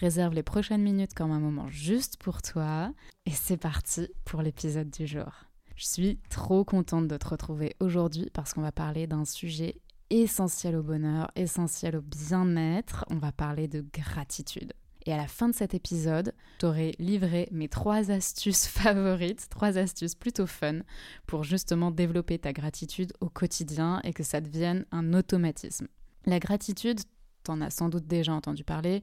Réserve les prochaines minutes comme un moment juste pour toi et c'est parti pour l'épisode du jour. Je suis trop contente de te retrouver aujourd'hui parce qu'on va parler d'un sujet essentiel au bonheur, essentiel au bien-être. On va parler de gratitude. Et à la fin de cet épisode, j'aurai livré mes trois astuces favorites, trois astuces plutôt fun pour justement développer ta gratitude au quotidien et que ça devienne un automatisme. La gratitude, t'en as sans doute déjà entendu parler,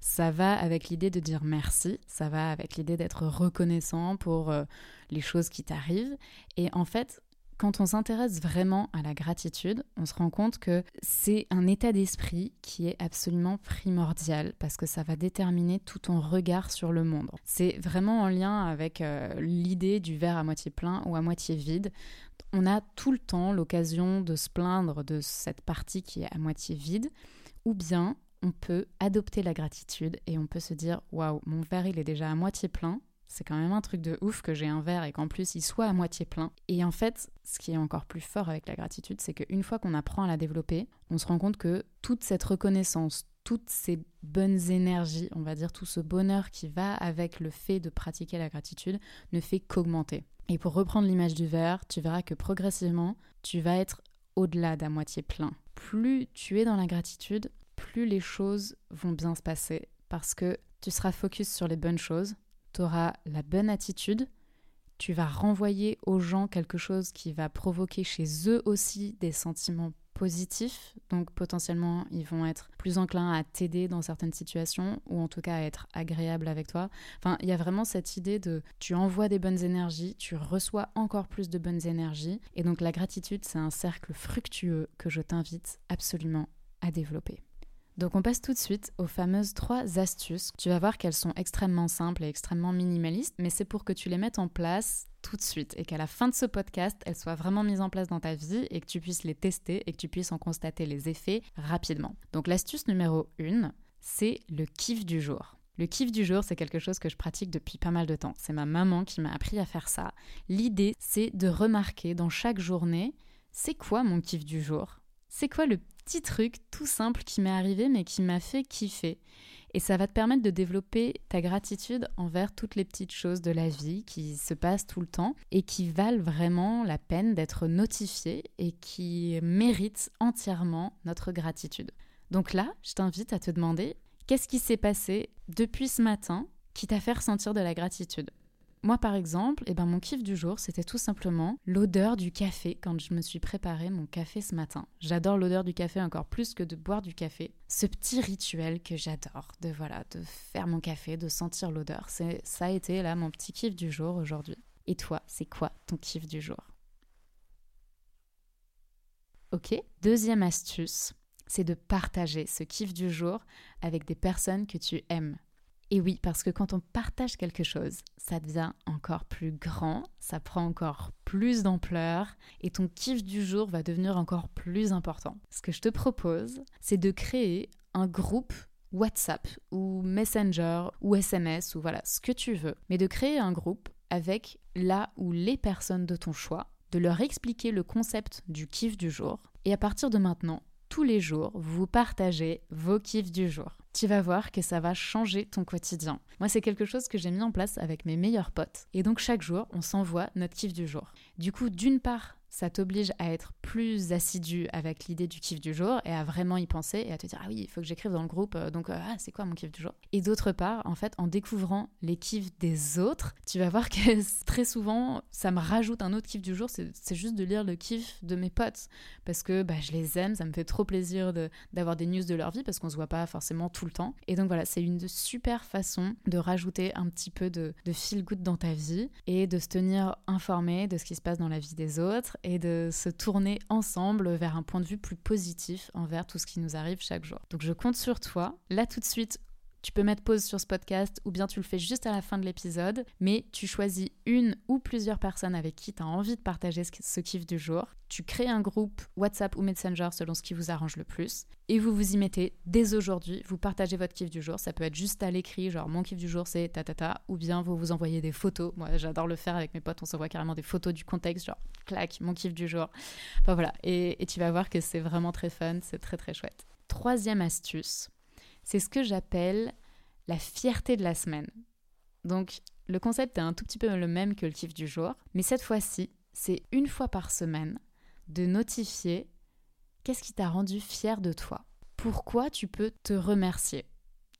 ça va avec l'idée de dire merci, ça va avec l'idée d'être reconnaissant pour euh, les choses qui t'arrivent. Et en fait, quand on s'intéresse vraiment à la gratitude, on se rend compte que c'est un état d'esprit qui est absolument primordial parce que ça va déterminer tout ton regard sur le monde. C'est vraiment en lien avec euh, l'idée du verre à moitié plein ou à moitié vide. On a tout le temps l'occasion de se plaindre de cette partie qui est à moitié vide ou bien on peut adopter la gratitude et on peut se dire waouh, mon verre il est déjà à moitié plein, c'est quand même un truc de ouf que j'ai un verre et qu'en plus il soit à moitié plein. Et en fait, ce qui est encore plus fort avec la gratitude, c'est qu'une fois qu'on apprend à la développer, on se rend compte que toute cette reconnaissance, toutes ces bonnes énergies, on va dire tout ce bonheur qui va avec le fait de pratiquer la gratitude, ne fait qu'augmenter. Et pour reprendre l'image du verre, tu verras que progressivement, tu vas être au-delà d'à moitié plein. Plus tu es dans la gratitude, plus les choses vont bien se passer parce que tu seras focus sur les bonnes choses, tu auras la bonne attitude, tu vas renvoyer aux gens quelque chose qui va provoquer chez eux aussi des sentiments donc potentiellement ils vont être plus enclins à t'aider dans certaines situations ou en tout cas à être agréables avec toi. Enfin, il y a vraiment cette idée de tu envoies des bonnes énergies, tu reçois encore plus de bonnes énergies et donc la gratitude c'est un cercle fructueux que je t'invite absolument à développer. Donc on passe tout de suite aux fameuses trois astuces. Tu vas voir qu'elles sont extrêmement simples et extrêmement minimalistes, mais c'est pour que tu les mettes en place tout de suite et qu'à la fin de ce podcast, elles soient vraiment mises en place dans ta vie et que tu puisses les tester et que tu puisses en constater les effets rapidement. Donc l'astuce numéro 1, c'est le kiff du jour. Le kiff du jour, c'est quelque chose que je pratique depuis pas mal de temps. C'est ma maman qui m'a appris à faire ça. L'idée, c'est de remarquer dans chaque journée, c'est quoi mon kiff du jour? C'est quoi le petit truc tout simple qui m'est arrivé mais qui m'a fait kiffer? Et ça va te permettre de développer ta gratitude envers toutes les petites choses de la vie qui se passent tout le temps et qui valent vraiment la peine d'être notifiées et qui méritent entièrement notre gratitude. Donc là, je t'invite à te demander qu'est-ce qui s'est passé depuis ce matin qui t'a fait ressentir de la gratitude? Moi, par exemple, eh ben, mon kiff du jour, c'était tout simplement l'odeur du café quand je me suis préparé mon café ce matin. J'adore l'odeur du café encore plus que de boire du café. Ce petit rituel que j'adore, de voilà, de faire mon café, de sentir l'odeur, ça a été là mon petit kiff du jour aujourd'hui. Et toi, c'est quoi ton kiff du jour? Ok. Deuxième astuce, c'est de partager ce kiff du jour avec des personnes que tu aimes. Et oui, parce que quand on partage quelque chose, ça devient encore plus grand, ça prend encore plus d'ampleur et ton kiff du jour va devenir encore plus important. Ce que je te propose, c'est de créer un groupe WhatsApp ou Messenger ou SMS ou voilà, ce que tu veux, mais de créer un groupe avec là ou les personnes de ton choix, de leur expliquer le concept du kiff du jour et à partir de maintenant, tous les jours, vous partagez vos kiffs du jour tu vas voir que ça va changer ton quotidien. Moi, c'est quelque chose que j'ai mis en place avec mes meilleurs potes. Et donc, chaque jour, on s'envoie notre kiff du jour. Du coup, d'une part, ça t'oblige à être plus assidu avec l'idée du kiff du jour et à vraiment y penser et à te dire ah oui il faut que j'écrive dans le groupe euh, donc euh, ah c'est quoi mon kiff du jour? Et d'autre part en fait en découvrant les kiffs des autres tu vas voir que très souvent ça me rajoute un autre kiff du jour c'est juste de lire le kiff de mes potes. Parce que bah, je les aime ça me fait trop plaisir d'avoir des news de leur vie parce qu'on se voit pas forcément tout le temps. Et donc voilà c'est une super façon de rajouter un petit peu de, de feel good dans ta vie et de se tenir informé de ce qui se passe dans la vie des autres et de se tourner ensemble vers un point de vue plus positif envers tout ce qui nous arrive chaque jour. Donc je compte sur toi. Là tout de suite, tu peux mettre pause sur ce podcast ou bien tu le fais juste à la fin de l'épisode, mais tu choisis une ou plusieurs personnes avec qui tu as envie de partager ce kiff du jour. Tu crées un groupe WhatsApp ou Messenger selon ce qui vous arrange le plus et vous vous y mettez dès aujourd'hui. Vous partagez votre kiff du jour. Ça peut être juste à l'écrit, genre mon kiff du jour c'est ta ta ta, ou bien vous vous envoyez des photos. Moi j'adore le faire avec mes potes, on s'envoie carrément des photos du contexte, genre clac, mon kiff du jour. Enfin voilà, et, et tu vas voir que c'est vraiment très fun, c'est très très chouette. Troisième astuce, c'est ce que j'appelle la fierté de la semaine. Donc le concept est un tout petit peu le même que le kiff du jour, mais cette fois-ci, c'est une fois par semaine de notifier qu'est-ce qui t'a rendu fier de toi. Pourquoi tu peux te remercier?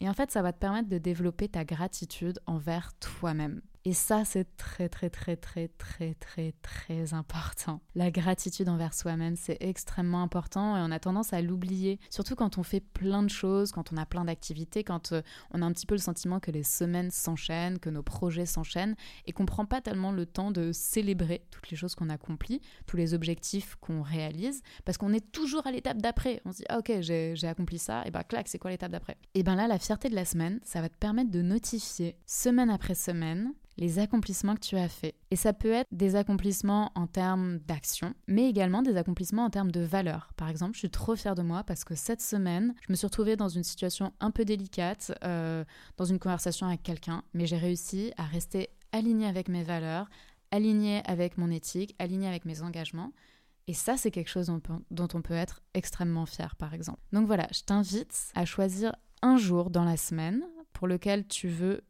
Et en fait, ça va te permettre de développer ta gratitude envers toi-même. Et ça, c'est très, très, très, très, très, très, très important. La gratitude envers soi-même, c'est extrêmement important et on a tendance à l'oublier, surtout quand on fait plein de choses, quand on a plein d'activités, quand euh, on a un petit peu le sentiment que les semaines s'enchaînent, que nos projets s'enchaînent et qu'on prend pas tellement le temps de célébrer toutes les choses qu'on accomplit, tous les objectifs qu'on réalise, parce qu'on est toujours à l'étape d'après. On se dit, ah, ok, j'ai accompli ça, et bah, clac, c'est quoi l'étape d'après? Et ben là, la fierté de la semaine, ça va te permettre de notifier semaine après semaine les accomplissements que tu as faits. Et ça peut être des accomplissements en termes d'action, mais également des accomplissements en termes de valeur. Par exemple, je suis trop fière de moi parce que cette semaine, je me suis retrouvée dans une situation un peu délicate, euh, dans une conversation avec quelqu'un, mais j'ai réussi à rester alignée avec mes valeurs, alignée avec mon éthique, alignée avec mes engagements. Et ça, c'est quelque chose dont, dont on peut être extrêmement fier, par exemple. Donc voilà, je t'invite à choisir un jour dans la semaine pour lequel tu veux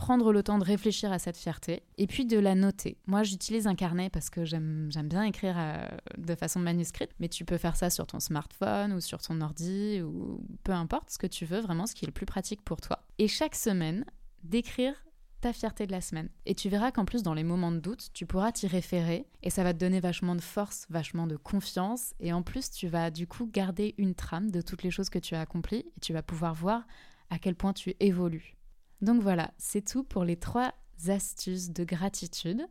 prendre le temps de réfléchir à cette fierté et puis de la noter. Moi, j'utilise un carnet parce que j'aime bien écrire euh, de façon manuscrite, mais tu peux faire ça sur ton smartphone ou sur ton ordi ou peu importe ce que tu veux, vraiment ce qui est le plus pratique pour toi. Et chaque semaine, d'écrire ta fierté de la semaine. Et tu verras qu'en plus, dans les moments de doute, tu pourras t'y référer et ça va te donner vachement de force, vachement de confiance. Et en plus, tu vas du coup garder une trame de toutes les choses que tu as accomplies et tu vas pouvoir voir à quel point tu évolues. Donc voilà, c'est tout pour les trois astuces de gratitude.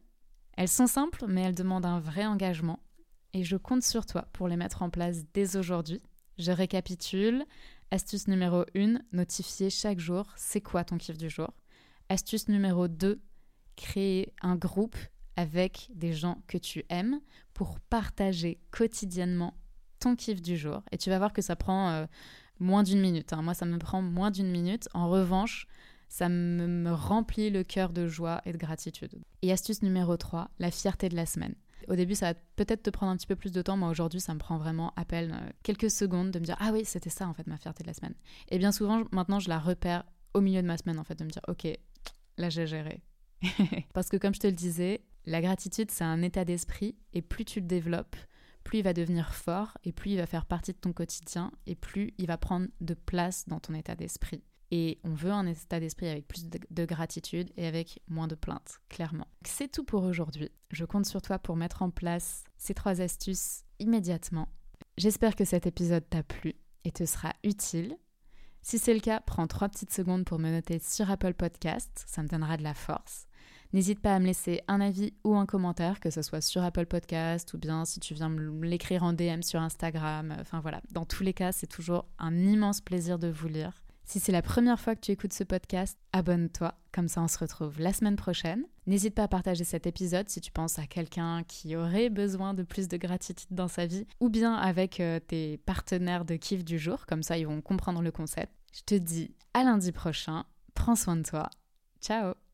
Elles sont simples, mais elles demandent un vrai engagement. Et je compte sur toi pour les mettre en place dès aujourd'hui. Je récapitule. Astuce numéro 1, notifier chaque jour c'est quoi ton kiff du jour? Astuce numéro 2, créer un groupe avec des gens que tu aimes pour partager quotidiennement ton kiff du jour. Et tu vas voir que ça prend euh, moins d'une minute. Hein. Moi, ça me prend moins d'une minute. En revanche, ça me, remplit le cœur de joie et de gratitude. Et astuce numéro 3, la fierté de la semaine. Au début, ça va peut-être te prendre un petit peu plus de temps. Moi, aujourd'hui, ça me prend vraiment à peine euh, quelques secondes de me dire Ah oui, c'était ça, en fait, ma fierté de la semaine. Et bien souvent, maintenant, je la repère au milieu de ma semaine, en fait, de me dire Ok, là, j'ai géré. Parce que, comme je te le disais, la gratitude, c'est un état d'esprit. Et plus tu le développes, plus il va devenir fort et plus il va faire partie de ton quotidien et plus il va prendre de place dans ton état d'esprit. Et on veut un état d'esprit avec plus de, gratitude et avec moins de plaintes, clairement. C'est tout pour aujourd'hui. Je compte sur toi pour mettre en place ces trois astuces immédiatement. J'espère que cet épisode t'a plu et te sera utile. Si c'est le cas, prends trois petites secondes pour me noter sur Apple Podcast, ça me donnera de la force. N'hésite pas à me laisser un avis ou un commentaire, que ce soit sur Apple Podcast ou bien si tu viens me l'écrire en DM sur Instagram. Enfin voilà, dans tous les cas, c'est toujours un immense plaisir de vous lire. Si c'est la première fois que tu écoutes ce podcast, abonne-toi, comme ça on se retrouve la semaine prochaine. N'hésite pas à partager cet épisode si tu penses à quelqu'un qui aurait besoin de plus de gratitude dans sa vie, ou bien avec euh, tes partenaires de kiff du jour, comme ça ils vont comprendre le concept. Je te dis à lundi prochain, prends soin de toi, ciao